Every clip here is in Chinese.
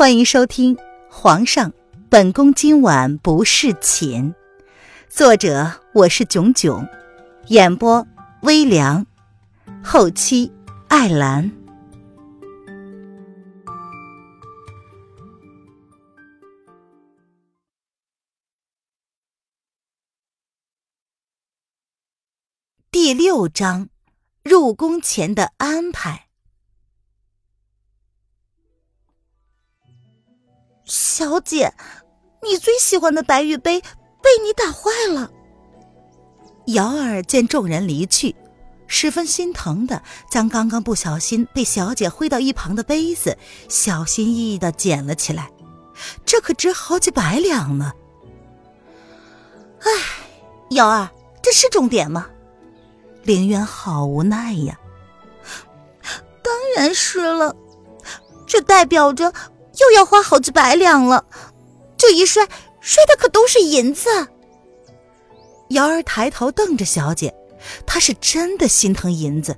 欢迎收听《皇上，本宫今晚不侍寝》，作者我是囧囧，演播微凉，后期艾兰。第六章，入宫前的安排。小姐，你最喜欢的白玉杯被你打坏了。瑶儿见众人离去，十分心疼的将刚刚不小心被小姐挥到一旁的杯子小心翼翼的捡了起来，这可值好几百两呢。唉，瑶儿，这是重点吗？凌渊好无奈呀。当然是了，这代表着。又要花好几百两了，这一摔摔的可都是银子。瑶儿抬头瞪着小姐，她是真的心疼银子。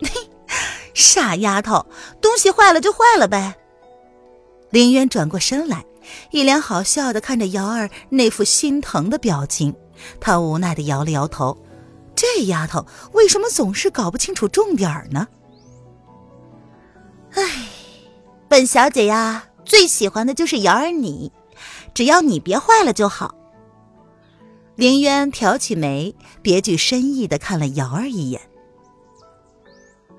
傻丫头，东西坏了就坏了呗。林渊转过身来，一脸好笑的看着瑶儿那副心疼的表情，他无奈的摇了摇头。这丫头为什么总是搞不清楚重点呢？唉。本小姐呀，最喜欢的就是瑶儿你，只要你别坏了就好。林渊挑起眉，别具深意的看了瑶儿一眼。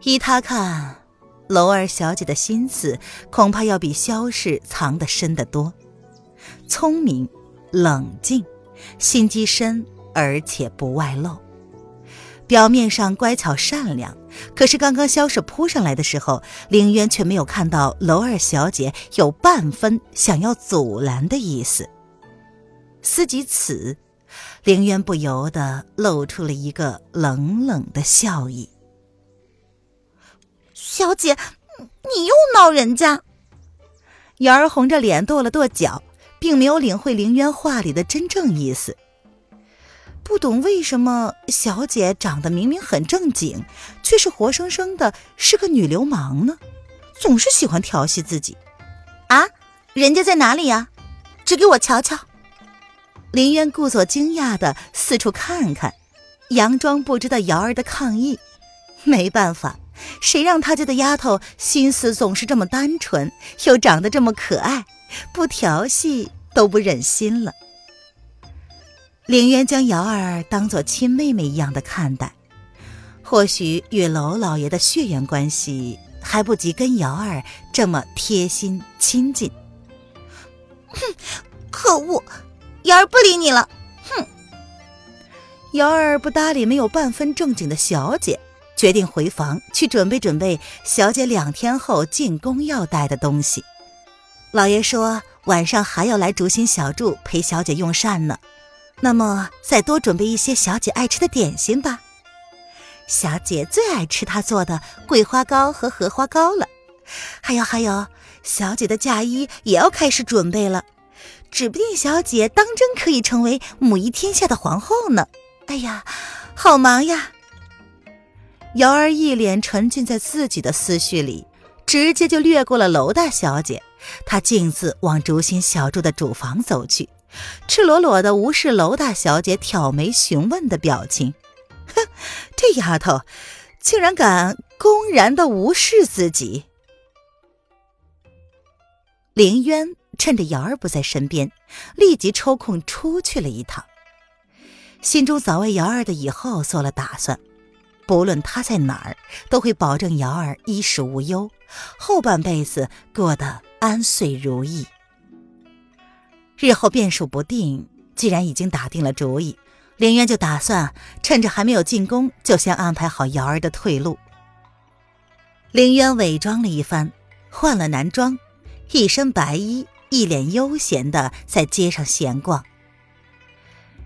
依他看，楼儿小姐的心思恐怕要比萧氏藏得深得多，聪明、冷静，心机深，而且不外露。表面上乖巧善良，可是刚刚萧氏扑上来的时候，凌渊却没有看到楼二小姐有半分想要阻拦的意思。思及此，凌渊不由得露出了一个冷冷的笑意。小姐，你又闹人家？瑶儿红着脸跺了跺脚，并没有领会凌渊话里的真正意思。不懂为什么小姐长得明明很正经，却是活生生的是个女流氓呢？总是喜欢调戏自己。啊，人家在哪里呀？指给我瞧瞧。林渊故作惊讶的四处看看，佯装不知道瑶儿的抗议。没办法，谁让他家的丫头心思总是这么单纯，又长得这么可爱，不调戏都不忍心了。凌渊将瑶儿当做亲妹妹一样的看待，或许与娄老爷的血缘关系还不及跟瑶儿这么贴心亲近。哼，可恶，瑶儿不理你了。哼，瑶儿不搭理没有半分正经的小姐，决定回房去准备准备小姐两天后进宫要带的东西。老爷说晚上还要来竹心小筑陪小姐用膳呢。那么，再多准备一些小姐爱吃的点心吧。小姐最爱吃她做的桂花糕和荷花糕了。还有还有，小姐的嫁衣也要开始准备了，指不定小姐当真可以成为母仪天下的皇后呢。哎呀，好忙呀！瑶儿一脸沉浸在自己的思绪里，直接就略过了娄大小姐，她径自往竹心小筑的主房走去。赤裸裸的无视娄大小姐挑眉询问的表情，哼，这丫头竟然敢公然的无视自己！凌渊趁着瑶儿不在身边，立即抽空出去了一趟，心中早为瑶儿的以后做了打算，不论他在哪儿，都会保证瑶儿衣食无忧，后半辈子过得安遂如意。日后变数不定，既然已经打定了主意，凌渊就打算趁着还没有进宫，就先安排好瑶儿的退路。凌渊伪装了一番，换了男装，一身白衣，一脸悠闲的在街上闲逛。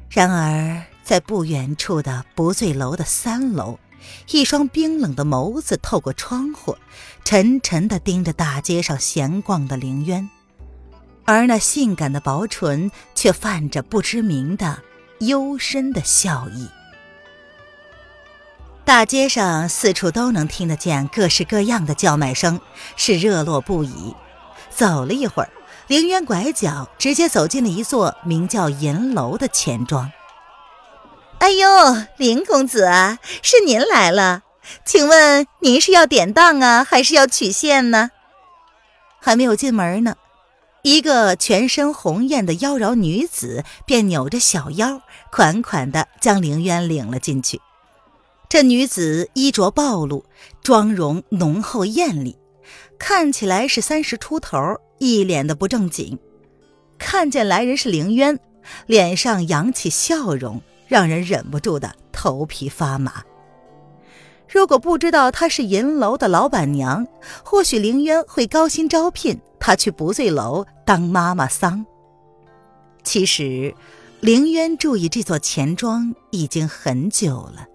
然而，在不远处的不醉楼的三楼，一双冰冷的眸子透过窗户，沉沉的盯着大街上闲逛的凌渊。而那性感的薄唇却泛着不知名的幽深的笑意。大街上四处都能听得见各式各样的叫卖声，是热络不已。走了一会儿，凌渊拐角直接走进了一座名叫银楼的钱庄。哎呦，林公子啊，是您来了，请问您是要典当啊，还是要取现呢？还没有进门呢，一个全身红艳的妖娆女子便扭着小腰，款款的将凌渊领了进去。这女子衣着暴露，妆容浓厚艳丽，看起来是三十出头，一脸的不正经。看见来人是凌渊，脸上扬起笑容，让人忍不住的头皮发麻。如果不知道她是银楼的老板娘，或许凌渊会高薪招聘他去不醉楼当妈妈桑。其实，凌渊注意这座钱庄已经很久了。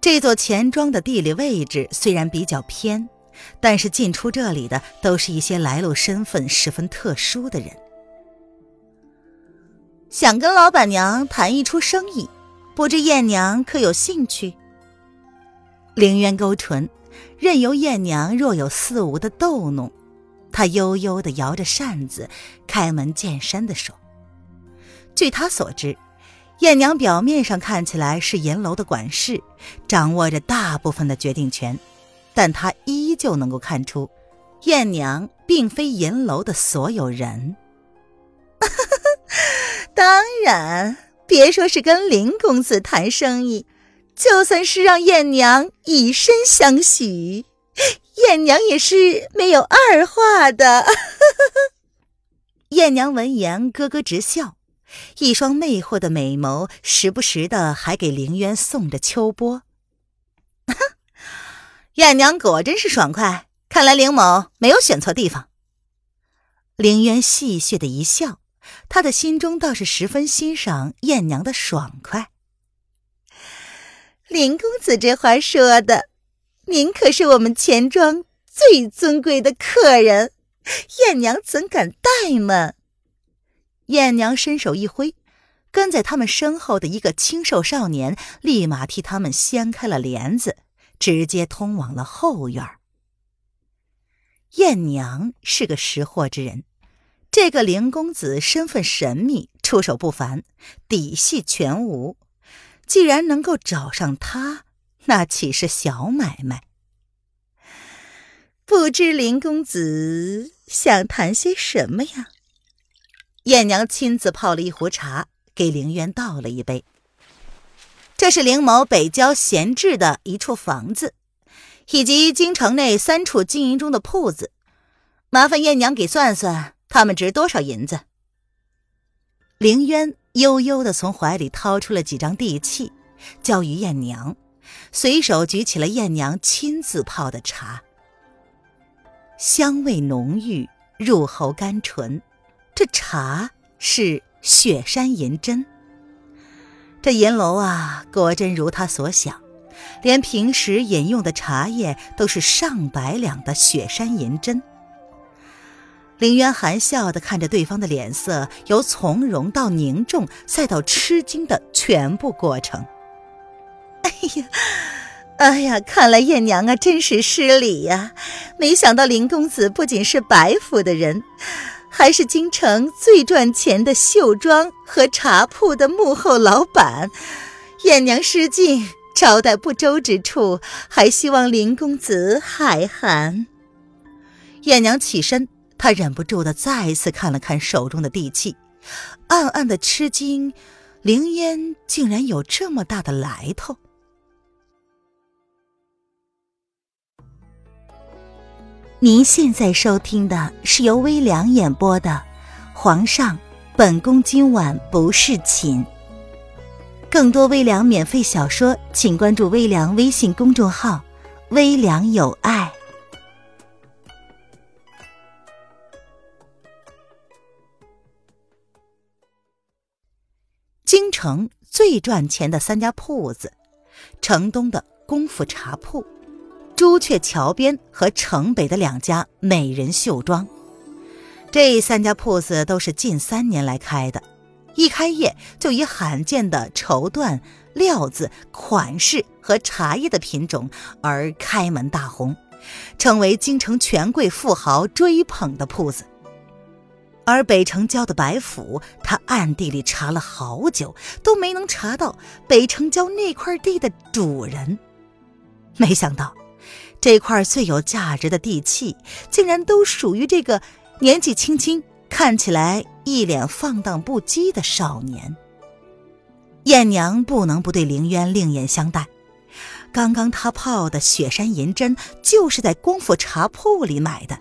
这座钱庄的地理位置虽然比较偏，但是进出这里的都是一些来路身份十分特殊的人。想跟老板娘谈一出生意，不知艳娘可有兴趣？凌渊勾唇，任由艳娘若有似无的逗弄。他悠悠地摇着扇子，开门见山地说：“据他所知。”艳娘表面上看起来是银楼的管事，掌握着大部分的决定权，但他依旧能够看出，艳娘并非银楼的所有人。当然，别说是跟林公子谈生意，就算是让艳娘以身相许，艳娘也是没有二话的。艳娘闻言咯咯直笑。一双魅惑的美眸，时不时的还给凌渊送着秋波。艳娘果真是爽快，看来凌某没有选错地方。凌渊戏谑的一笑，他的心中倒是十分欣赏艳娘的爽快。林公子这话说的，您可是我们钱庄最尊贵的客人，艳娘怎敢怠慢？艳娘伸手一挥，跟在他们身后的一个清瘦少年立马替他们掀开了帘子，直接通往了后院。艳娘是个识货之人，这个林公子身份神秘，出手不凡，底细全无。既然能够找上他，那岂是小买卖？不知林公子想谈些什么呀？艳娘亲自泡了一壶茶，给凌渊倒了一杯。这是凌某北郊闲置的一处房子，以及京城内三处经营中的铺子，麻烦艳娘给算算，他们值多少银子。凌渊悠悠的从怀里掏出了几张地契，交于艳娘，随手举起了艳娘亲自泡的茶，香味浓郁，入喉甘醇。这茶是雪山银针。这银楼啊，果真如他所想，连平时饮用的茶叶都是上百两的雪山银针。凌渊含笑的看着对方的脸色，由从容到凝重，再到吃惊的全部过程。哎呀，哎呀，看来艳娘啊，真是失礼呀！没想到林公子不仅是白府的人。还是京城最赚钱的绣庄和茶铺的幕后老板，艳娘失敬，招待不周之处，还希望林公子海涵。艳娘起身，她忍不住的再次看了看手中的地契，暗暗的吃惊，凌烟竟然有这么大的来头。您现在收听的是由微凉演播的《皇上，本宫今晚不侍寝》。更多微凉免费小说，请关注微凉微信公众号“微凉有爱”。京城最赚钱的三家铺子：城东的功夫茶铺。朱雀桥边和城北的两家美人绣庄，这三家铺子都是近三年来开的，一开业就以罕见的绸缎、料子、款式和茶叶的品种而开门大红，成为京城权贵富豪追捧的铺子。而北城郊的白府，他暗地里查了好久，都没能查到北城郊那块地的主人。没想到，这块最有价值的地契，竟然都属于这个年纪轻轻、看起来一脸放荡不羁的少年。燕娘不能不对凌渊另眼相待。刚刚他泡的雪山银针，就是在功夫茶铺里买的，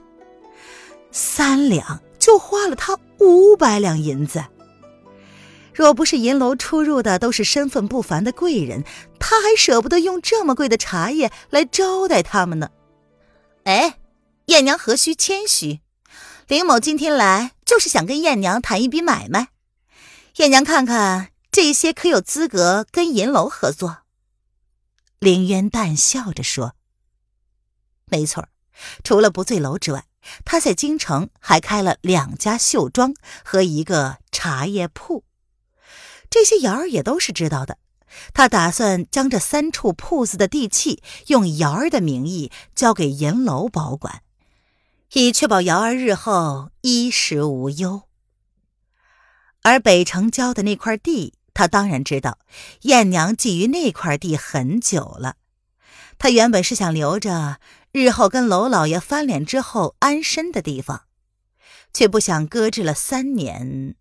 三两。就花了他五百两银子。若不是银楼出入的都是身份不凡的贵人，他还舍不得用这么贵的茶叶来招待他们呢。哎，燕娘何须谦虚？林某今天来就是想跟燕娘谈一笔买卖。燕娘看看这些可有资格跟银楼合作？凌渊淡笑着说：“没错，除了不醉楼之外。”他在京城还开了两家绣庄和一个茶叶铺，这些瑶儿也都是知道的。他打算将这三处铺子的地契用瑶儿的名义交给银楼保管，以确保瑶儿日后衣食无忧。而北城郊的那块地，他当然知道，燕娘觊觎那块地很久了。他原本是想留着。日后跟娄老爷翻脸之后安身的地方，却不想搁置了三年，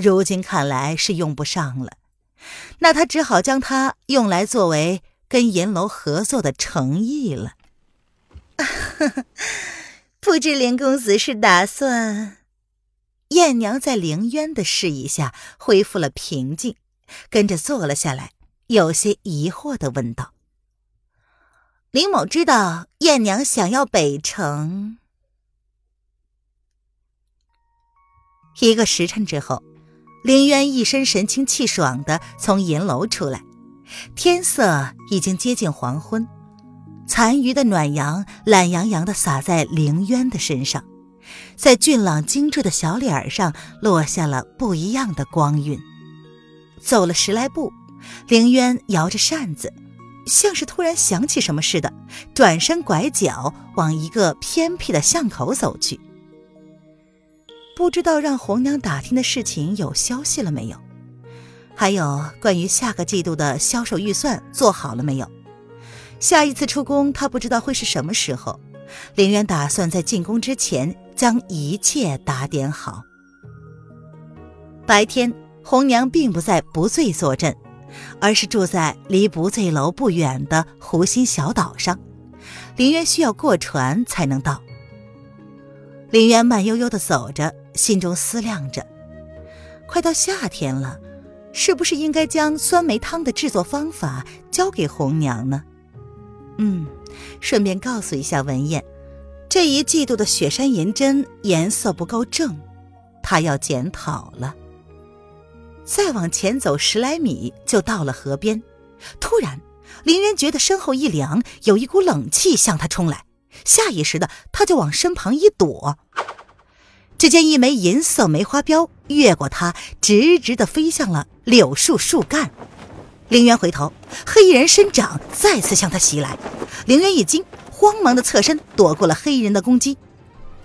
如今看来是用不上了。那他只好将它用来作为跟银楼合作的诚意了。不知林公子是打算？燕娘在凌渊的示意下恢复了平静，跟着坐了下来，有些疑惑的问道。林某知道燕娘想要北城。一个时辰之后，林渊一身神清气爽的从银楼出来，天色已经接近黄昏，残余的暖阳懒洋洋的洒在林渊的身上，在俊朗精致的小脸上落下了不一样的光晕。走了十来步，林渊摇着扇子。像是突然想起什么似的，转身拐角往一个偏僻的巷口走去。不知道让红娘打听的事情有消息了没有？还有关于下个季度的销售预算做好了没有？下一次出宫，他不知道会是什么时候。林渊打算在进宫之前将一切打点好。白天，红娘并不在不醉坐镇。而是住在离不醉楼不远的湖心小岛上，林渊需要过船才能到。林渊慢悠悠地走着，心中思量着：快到夏天了，是不是应该将酸梅汤的制作方法交给红娘呢？嗯，顺便告诉一下文燕，这一季度的雪山银针颜色不够正，她要检讨了。再往前走十来米，就到了河边。突然，林渊觉得身后一凉，有一股冷气向他冲来。下意识的，他就往身旁一躲。只见一枚银色梅花镖越过他，直直的飞向了柳树树干。凌渊回头，黑衣人伸掌再次向他袭来。凌渊一惊，慌忙的侧身躲过了黑衣人的攻击。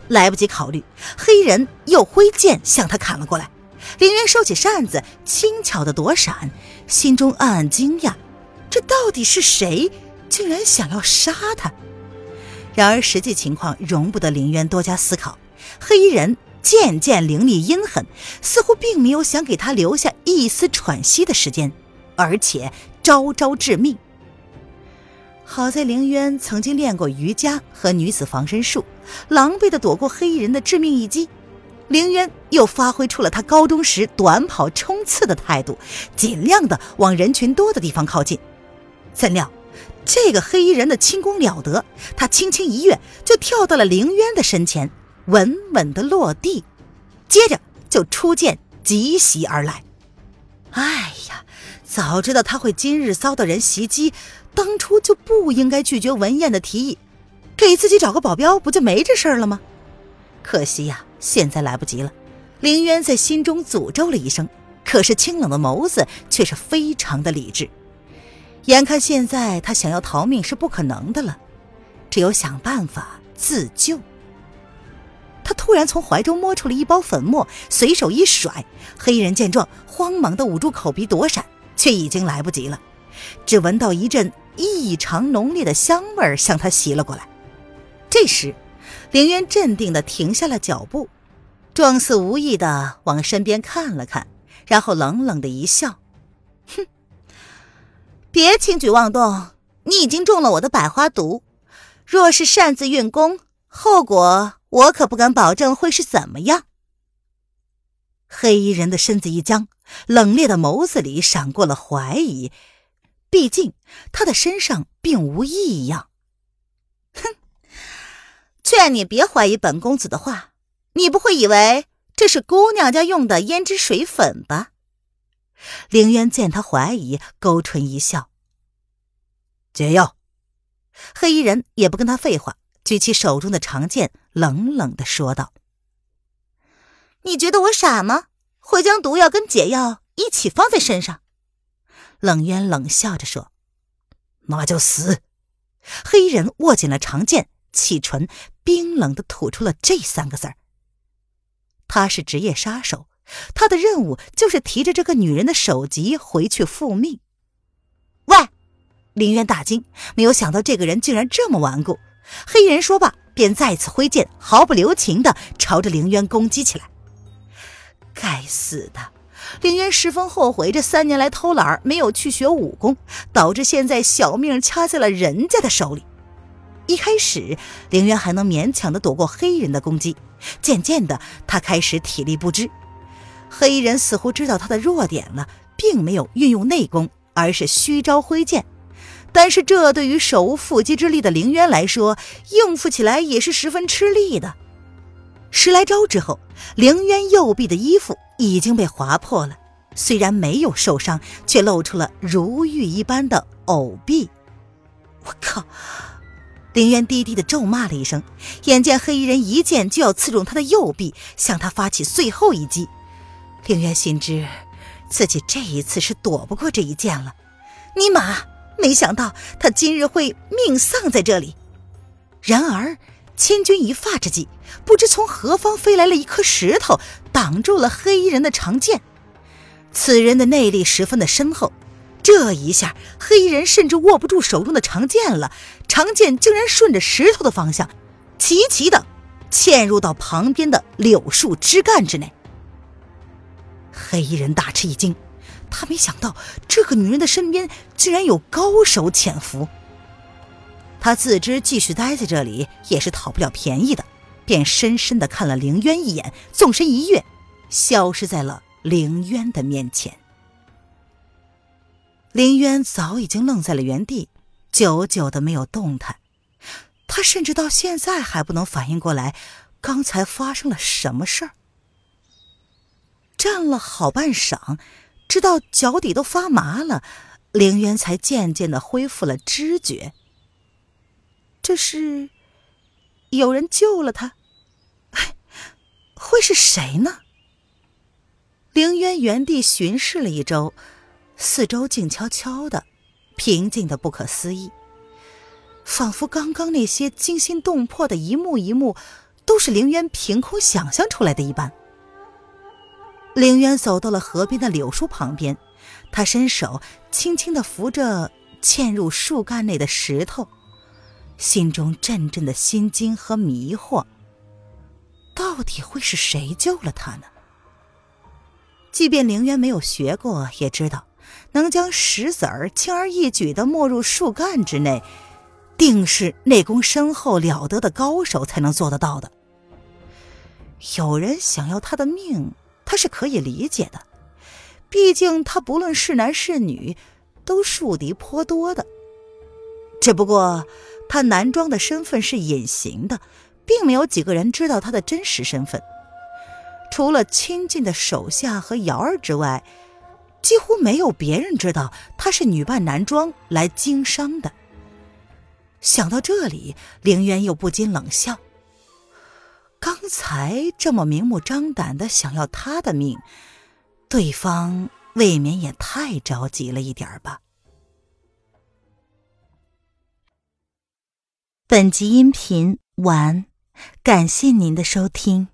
来不及考虑，黑衣人又挥剑向他砍了过来。凌渊收起扇子，轻巧的躲闪，心中暗暗惊讶：这到底是谁？竟然想要杀他！然而实际情况容不得林渊多加思考。黑衣人渐渐凌厉阴狠，似乎并没有想给他留下一丝喘息的时间，而且招招致命。好在凌渊曾经练过瑜伽和女子防身术，狼狈的躲过黑衣人的致命一击。凌渊又发挥出了他高中时短跑冲刺的态度，尽量的往人群多的地方靠近。怎料，这个黑衣人的轻功了得，他轻轻一跃就跳到了凌渊的身前，稳稳的落地，接着就出剑急袭而来。哎呀，早知道他会今日遭到人袭击，当初就不应该拒绝文燕的提议，给自己找个保镖，不就没这事儿了吗？可惜呀。现在来不及了，林渊在心中诅咒了一声，可是清冷的眸子却是非常的理智。眼看现在他想要逃命是不可能的了，只有想办法自救。他突然从怀中摸出了一包粉末，随手一甩，黑衣人见状，慌忙的捂住口鼻躲闪，却已经来不及了。只闻到一阵异常浓烈的香味儿向他袭了过来。这时，凌渊镇定的停下了脚步，状似无意的往身边看了看，然后冷冷的一笑：“哼，别轻举妄动，你已经中了我的百花毒。若是擅自运功，后果……”我可不敢保证会是怎么样。黑衣人的身子一僵，冷冽的眸子里闪过了怀疑。毕竟他的身上并无异样。哼，劝你别怀疑本公子的话。你不会以为这是姑娘家用的胭脂水粉吧？凌渊见他怀疑，勾唇一笑。解药。黑衣人也不跟他废话。举起手中的长剑，冷冷的说道：“你觉得我傻吗？会将毒药跟解药一起放在身上？”冷渊冷笑着说：“那就死！”黑人握紧了长剑，启唇，冰冷的吐出了这三个字儿。他是职业杀手，他的任务就是提着这个女人的首级回去复命。喂！林渊大惊，没有想到这个人竟然这么顽固。黑人说罢，便再次挥剑，毫不留情的朝着凌渊攻击起来。该死的！凌渊十分后悔，这三年来偷懒没有去学武功，导致现在小命掐在了人家的手里。一开始，凌渊还能勉强的躲过黑人的攻击，渐渐的，他开始体力不支。黑衣人似乎知道他的弱点了，并没有运用内功，而是虚招挥剑。但是这对于手无缚鸡之力的凌渊来说，应付起来也是十分吃力的。十来招之后，凌渊右臂的衣服已经被划破了，虽然没有受伤，却露出了如玉一般的藕臂。我靠！凌渊低低的咒骂了一声，眼见黑衣人一剑就要刺中他的右臂，向他发起最后一击。凌渊心知自己这一次是躲不过这一剑了。尼玛！没想到他今日会命丧在这里。然而千钧一发之际，不知从何方飞来了一颗石头，挡住了黑衣人的长剑。此人的内力十分的深厚，这一下黑衣人甚至握不住手中的长剑了，长剑竟然顺着石头的方向，齐齐的嵌入到旁边的柳树枝干之内。黑衣人大吃一惊。他没想到这个女人的身边竟然有高手潜伏。他自知继续待在这里也是讨不了便宜的，便深深的看了凌渊一眼，纵身一跃，消失在了凌渊的面前。凌渊早已经愣在了原地，久久的没有动弹。他甚至到现在还不能反应过来，刚才发生了什么事儿。站了好半晌。直到脚底都发麻了，凌渊才渐渐的恢复了知觉。这是有人救了他，会是谁呢？凌渊原地巡视了一周，四周静悄悄的，平静的不可思议，仿佛刚刚那些惊心动魄的一幕一幕，都是凌渊凭空想象出来的一般。凌渊走到了河边的柳树旁边，他伸手轻轻地扶着嵌入树干内的石头，心中阵阵的心惊和迷惑。到底会是谁救了他呢？即便凌渊没有学过，也知道能将石子儿轻而易举地没入树干之内，定是内功深厚了得的高手才能做得到的。有人想要他的命。他是可以理解的，毕竟他不论是男是女，都树敌颇多的。只不过他男装的身份是隐形的，并没有几个人知道他的真实身份。除了亲近的手下和瑶儿之外，几乎没有别人知道他是女扮男装来经商的。想到这里，凌渊又不禁冷笑。刚才这么明目张胆的想要他的命，对方未免也太着急了一点吧。本集音频完，感谢您的收听。